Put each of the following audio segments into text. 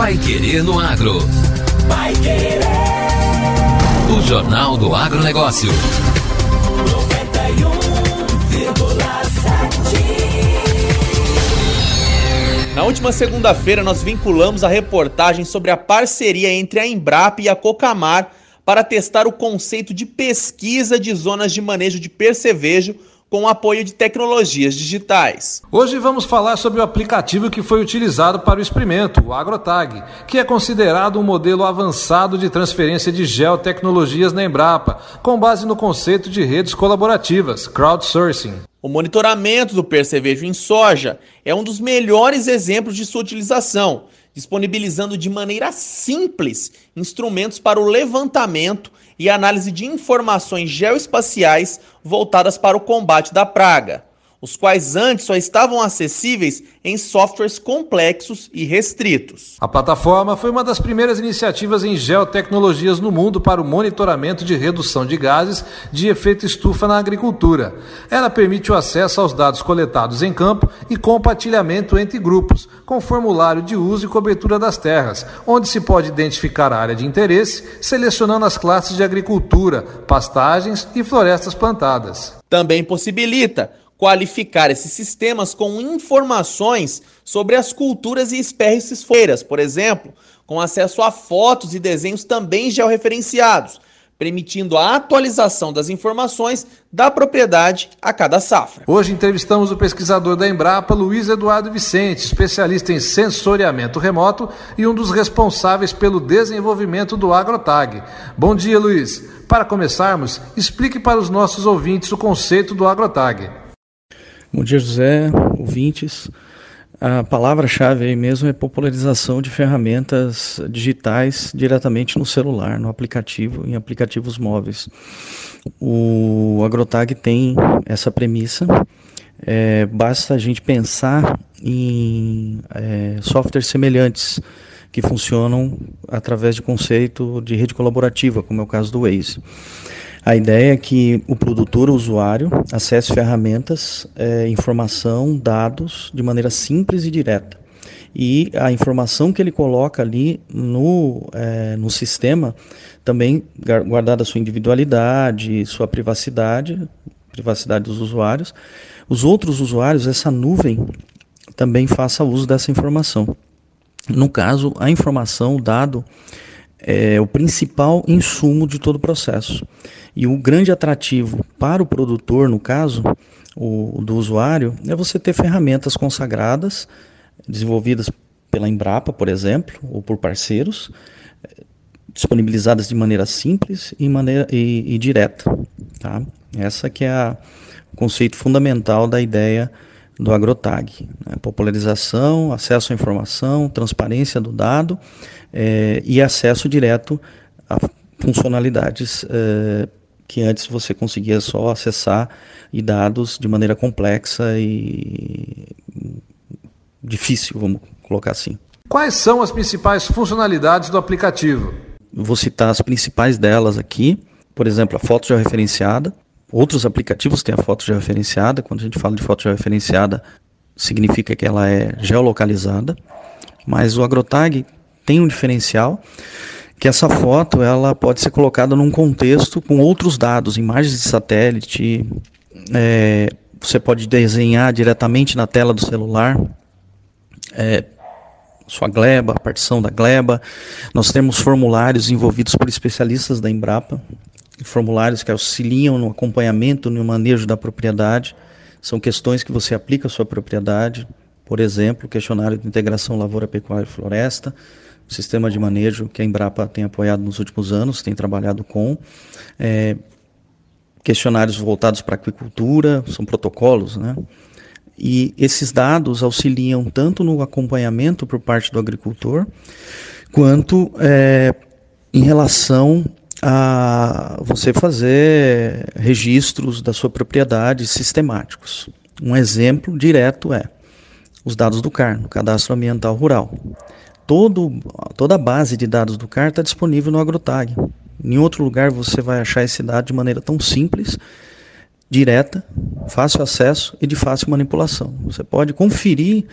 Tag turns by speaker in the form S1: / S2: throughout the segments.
S1: Pai Querer no Agro.
S2: Pai Querer.
S1: O Jornal do Agronegócio.
S2: 91,7.
S3: Na última segunda-feira, nós vinculamos a reportagem sobre a parceria entre a Embrapa e a Cocamar para testar o conceito de pesquisa de zonas de manejo de percevejo com o apoio de tecnologias digitais.
S4: Hoje vamos falar sobre o aplicativo que foi utilizado para o experimento, o AgroTag, que é considerado um modelo avançado de transferência de geotecnologias na Embrapa, com base no conceito de redes colaborativas, crowdsourcing.
S3: O monitoramento do percevejo em soja é um dos melhores exemplos de sua utilização, disponibilizando de maneira simples instrumentos para o levantamento e análise de informações geoespaciais voltadas para o combate da praga, os quais antes só estavam acessíveis em softwares complexos e restritos.
S4: A plataforma foi uma das primeiras iniciativas em geotecnologias no mundo para o monitoramento de redução de gases de efeito estufa na agricultura. Ela permite o acesso aos dados coletados em campo e compartilhamento entre grupos, com formulário de uso e cobertura das terras, onde se pode identificar a área de interesse, selecionando as classes de agricultura, pastagens e florestas plantadas.
S3: Também possibilita qualificar esses sistemas com informações sobre as culturas e espécies feiras, por exemplo, com acesso a fotos e desenhos também georreferenciados, permitindo a atualização das informações da propriedade a cada safra.
S4: Hoje entrevistamos o pesquisador da Embrapa, Luiz Eduardo Vicente, especialista em sensoriamento remoto e um dos responsáveis pelo desenvolvimento do AgroTag. Bom dia, Luiz. Para começarmos, explique para os nossos ouvintes o conceito do AgroTag.
S5: Bom dia, José, ouvintes. A palavra-chave aí mesmo é popularização de ferramentas digitais diretamente no celular, no aplicativo, em aplicativos móveis. O AgroTag tem essa premissa. É, basta a gente pensar em é, softwares semelhantes que funcionam através de conceito de rede colaborativa, como é o caso do Waze. A ideia é que o produtor, o usuário, acesse ferramentas, é, informação, dados de maneira simples e direta. E a informação que ele coloca ali no, é, no sistema, também guardada sua individualidade, sua privacidade, privacidade dos usuários, os outros usuários, essa nuvem, também faça uso dessa informação. No caso, a informação, o dado, é o principal insumo de todo o processo. E o grande atrativo para o produtor, no caso, o, do usuário, é você ter ferramentas consagradas, desenvolvidas pela Embrapa, por exemplo, ou por parceiros, disponibilizadas de maneira simples e, maneira, e, e direta. Tá? Essa que é a, o conceito fundamental da ideia do AgroTag. Né? Popularização, acesso à informação, transparência do dado é, e acesso direto a funcionalidades é, que antes você conseguia só acessar e dados de maneira complexa e difícil, vamos colocar assim.
S4: Quais são as principais funcionalidades do aplicativo?
S5: Vou citar as principais delas aqui. Por exemplo, a foto georreferenciada. Outros aplicativos têm a foto georreferenciada. Quando a gente fala de foto georreferenciada, significa que ela é geolocalizada. Mas o AgroTag tem um diferencial que essa foto ela pode ser colocada num contexto com outros dados, imagens de satélite, é, você pode desenhar diretamente na tela do celular é, sua gleba, a partição da gleba. Nós temos formulários envolvidos por especialistas da Embrapa, formulários que auxiliam no acompanhamento, no manejo da propriedade. São questões que você aplica à sua propriedade, por exemplo, questionário de integração lavoura, pecuária e floresta, sistema de manejo que a Embrapa tem apoiado nos últimos anos, tem trabalhado com. É, questionários voltados para aquicultura, são protocolos, né? E esses dados auxiliam tanto no acompanhamento por parte do agricultor, quanto é, em relação a você fazer registros da sua propriedade sistemáticos. Um exemplo direto é os dados do CAR, no Cadastro Ambiental Rural todo, toda a base de dados do CAR está disponível no AgroTag. Em outro lugar você vai achar esse dado de maneira tão simples, direta, fácil acesso e de fácil manipulação. Você pode conferir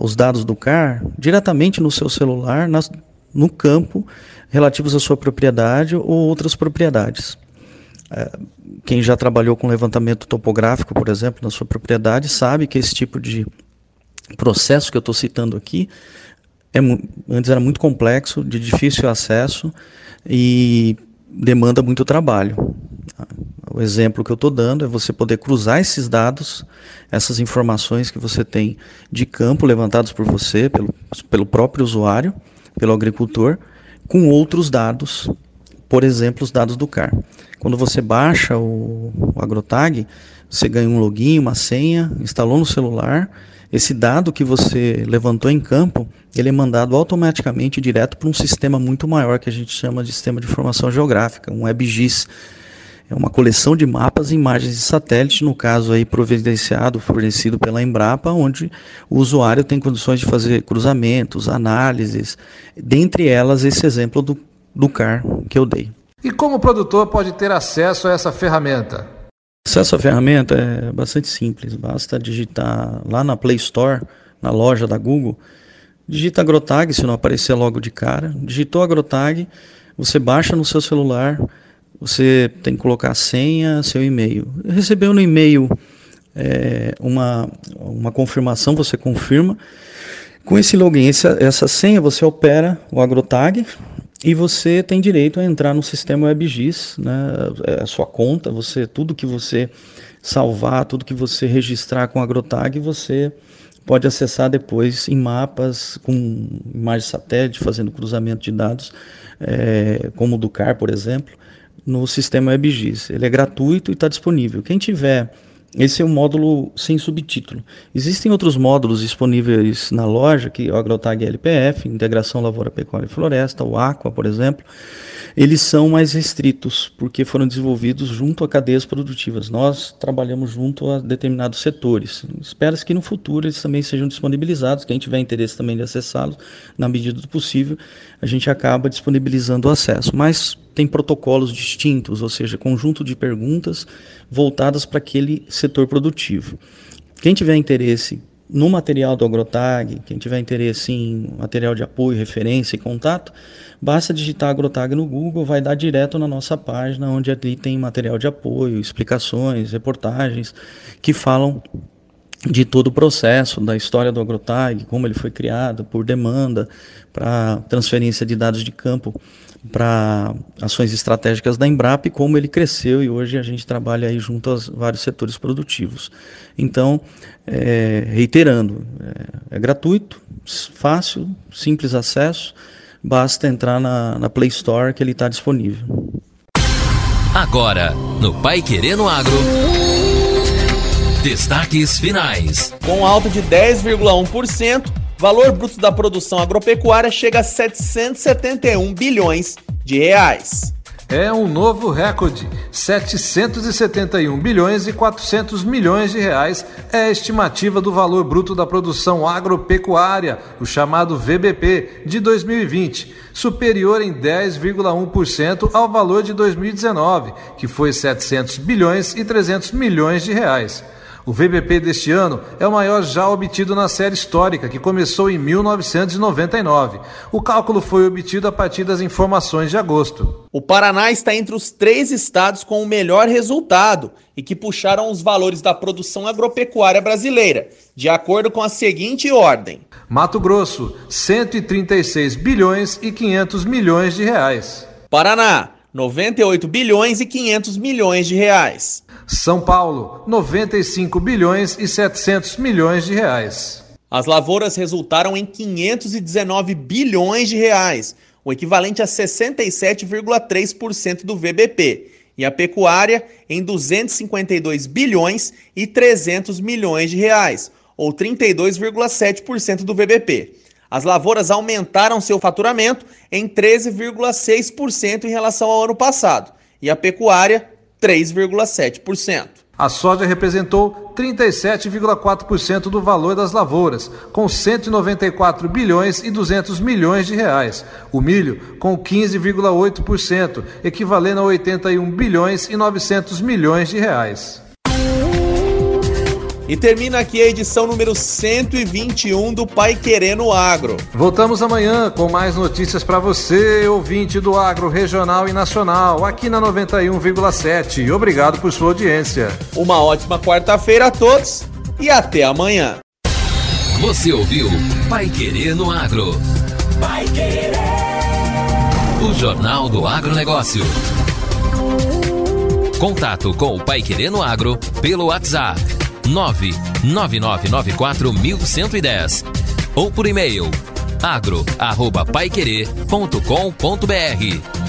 S5: os dados do CAR diretamente no seu celular, nas, no campo relativos à sua propriedade ou outras propriedades. É, quem já trabalhou com levantamento topográfico, por exemplo, na sua propriedade, sabe que esse tipo de processo que eu estou citando aqui é, antes era muito complexo, de difícil acesso e demanda muito trabalho. O exemplo que eu estou dando é você poder cruzar esses dados, essas informações que você tem de campo levantados por você, pelo, pelo próprio usuário, pelo agricultor, com outros dados, por exemplo, os dados do CAR. Quando você baixa o, o AgroTag, você ganha um login, uma senha, instalou no celular. Esse dado que você levantou em campo, ele é mandado automaticamente direto para um sistema muito maior que a gente chama de sistema de informação geográfica, um WebGIS. É uma coleção de mapas e imagens de satélite, no caso aí providenciado, fornecido pela Embrapa, onde o usuário tem condições de fazer cruzamentos, análises, dentre elas esse exemplo do, do CAR que eu dei.
S4: E como o produtor pode ter acesso a essa ferramenta?
S5: Acesso à ferramenta é bastante simples, basta digitar lá na Play Store, na loja da Google, digita AgroTag, se não aparecer logo de cara, digitou AgroTag, você baixa no seu celular, você tem que colocar a senha, seu e-mail. Recebeu no e-mail é, uma, uma confirmação, você confirma. Com esse login, essa, essa senha, você opera o AgroTag, e você tem direito a entrar no sistema WebGIS, né? É a sua conta, você tudo que você salvar, tudo que você registrar com a AgroTag, você pode acessar depois em mapas com imagem satélite, fazendo cruzamento de dados, é, como o do CAR, por exemplo, no sistema WebGIS. Ele é gratuito e está disponível. Quem tiver esse é um módulo sem subtítulo. Existem outros módulos disponíveis na loja, que é o AgroTag LPF, Integração Lavoura, Pecuária e Floresta, o Aqua, por exemplo. Eles são mais restritos, porque foram desenvolvidos junto a cadeias produtivas. Nós trabalhamos junto a determinados setores. Espera-se que no futuro eles também sejam disponibilizados. Quem tiver interesse também de acessá-los, na medida do possível, a gente acaba disponibilizando o acesso. Mas tem protocolos distintos, ou seja, conjunto de perguntas voltadas para aquele setor produtivo. Quem tiver interesse no material do AgroTag, quem tiver interesse em material de apoio, referência e contato, basta digitar AgroTag no Google, vai dar direto na nossa página, onde ali tem material de apoio, explicações, reportagens que falam de todo o processo da história do AgroTag, como ele foi criado, por demanda, para transferência de dados de campo para ações estratégicas da Embrapa e como ele cresceu e hoje a gente trabalha aí junto aos vários setores produtivos. Então, é, reiterando, é, é, gratuito, fácil, simples acesso, basta entrar na, na Play Store que ele está disponível.
S1: Agora, no Pai Querendo Agro. Destaques finais.
S3: Com alta de 10,1%, valor bruto da produção agropecuária chega a 771 bilhões de reais.
S4: É um novo recorde. 771 bilhões e 400 milhões de reais é a estimativa do valor bruto da produção agropecuária, o chamado VBP, de 2020, superior em 10,1% ao valor de 2019, que foi 700 bilhões e 300 milhões de reais. O VBP deste ano é o maior já obtido na série histórica, que começou em 1999. O cálculo foi obtido a partir das informações de agosto.
S3: O Paraná está entre os três estados com o melhor resultado e que puxaram os valores da produção agropecuária brasileira, de acordo com a seguinte ordem:
S4: Mato Grosso, 136 bilhões e 500 milhões de reais.
S3: Paraná, 98 bilhões e 500 milhões de reais.
S4: São Paulo, 95 bilhões e 700 milhões de reais.
S3: As lavouras resultaram em 519 bilhões de reais, o equivalente a 67,3% do VBP, e a pecuária em 252 bilhões e 300 milhões de reais, ou 32,7% do VBP. As lavouras aumentaram seu faturamento em 13,6% em relação ao ano passado, e a pecuária 3,7%.
S4: A soja representou 37,4% do valor das lavouras, com 194 bilhões e 200 milhões de reais. O milho, com 15,8%, equivalendo a 81 bilhões e 900 milhões de reais.
S3: E termina aqui a edição número 121 do Pai Querendo Agro.
S4: Voltamos amanhã com mais notícias para você, ouvinte do agro regional e nacional, aqui na 91,7. Obrigado por sua audiência.
S3: Uma ótima quarta-feira a todos e até amanhã.
S1: Você ouviu Pai Querendo Agro.
S2: Pai Querer.
S1: O Jornal do Agronegócio. Contato com o Pai Querendo Agro pelo WhatsApp 999941110 ou por e-mail agro@paiquerer.com.br.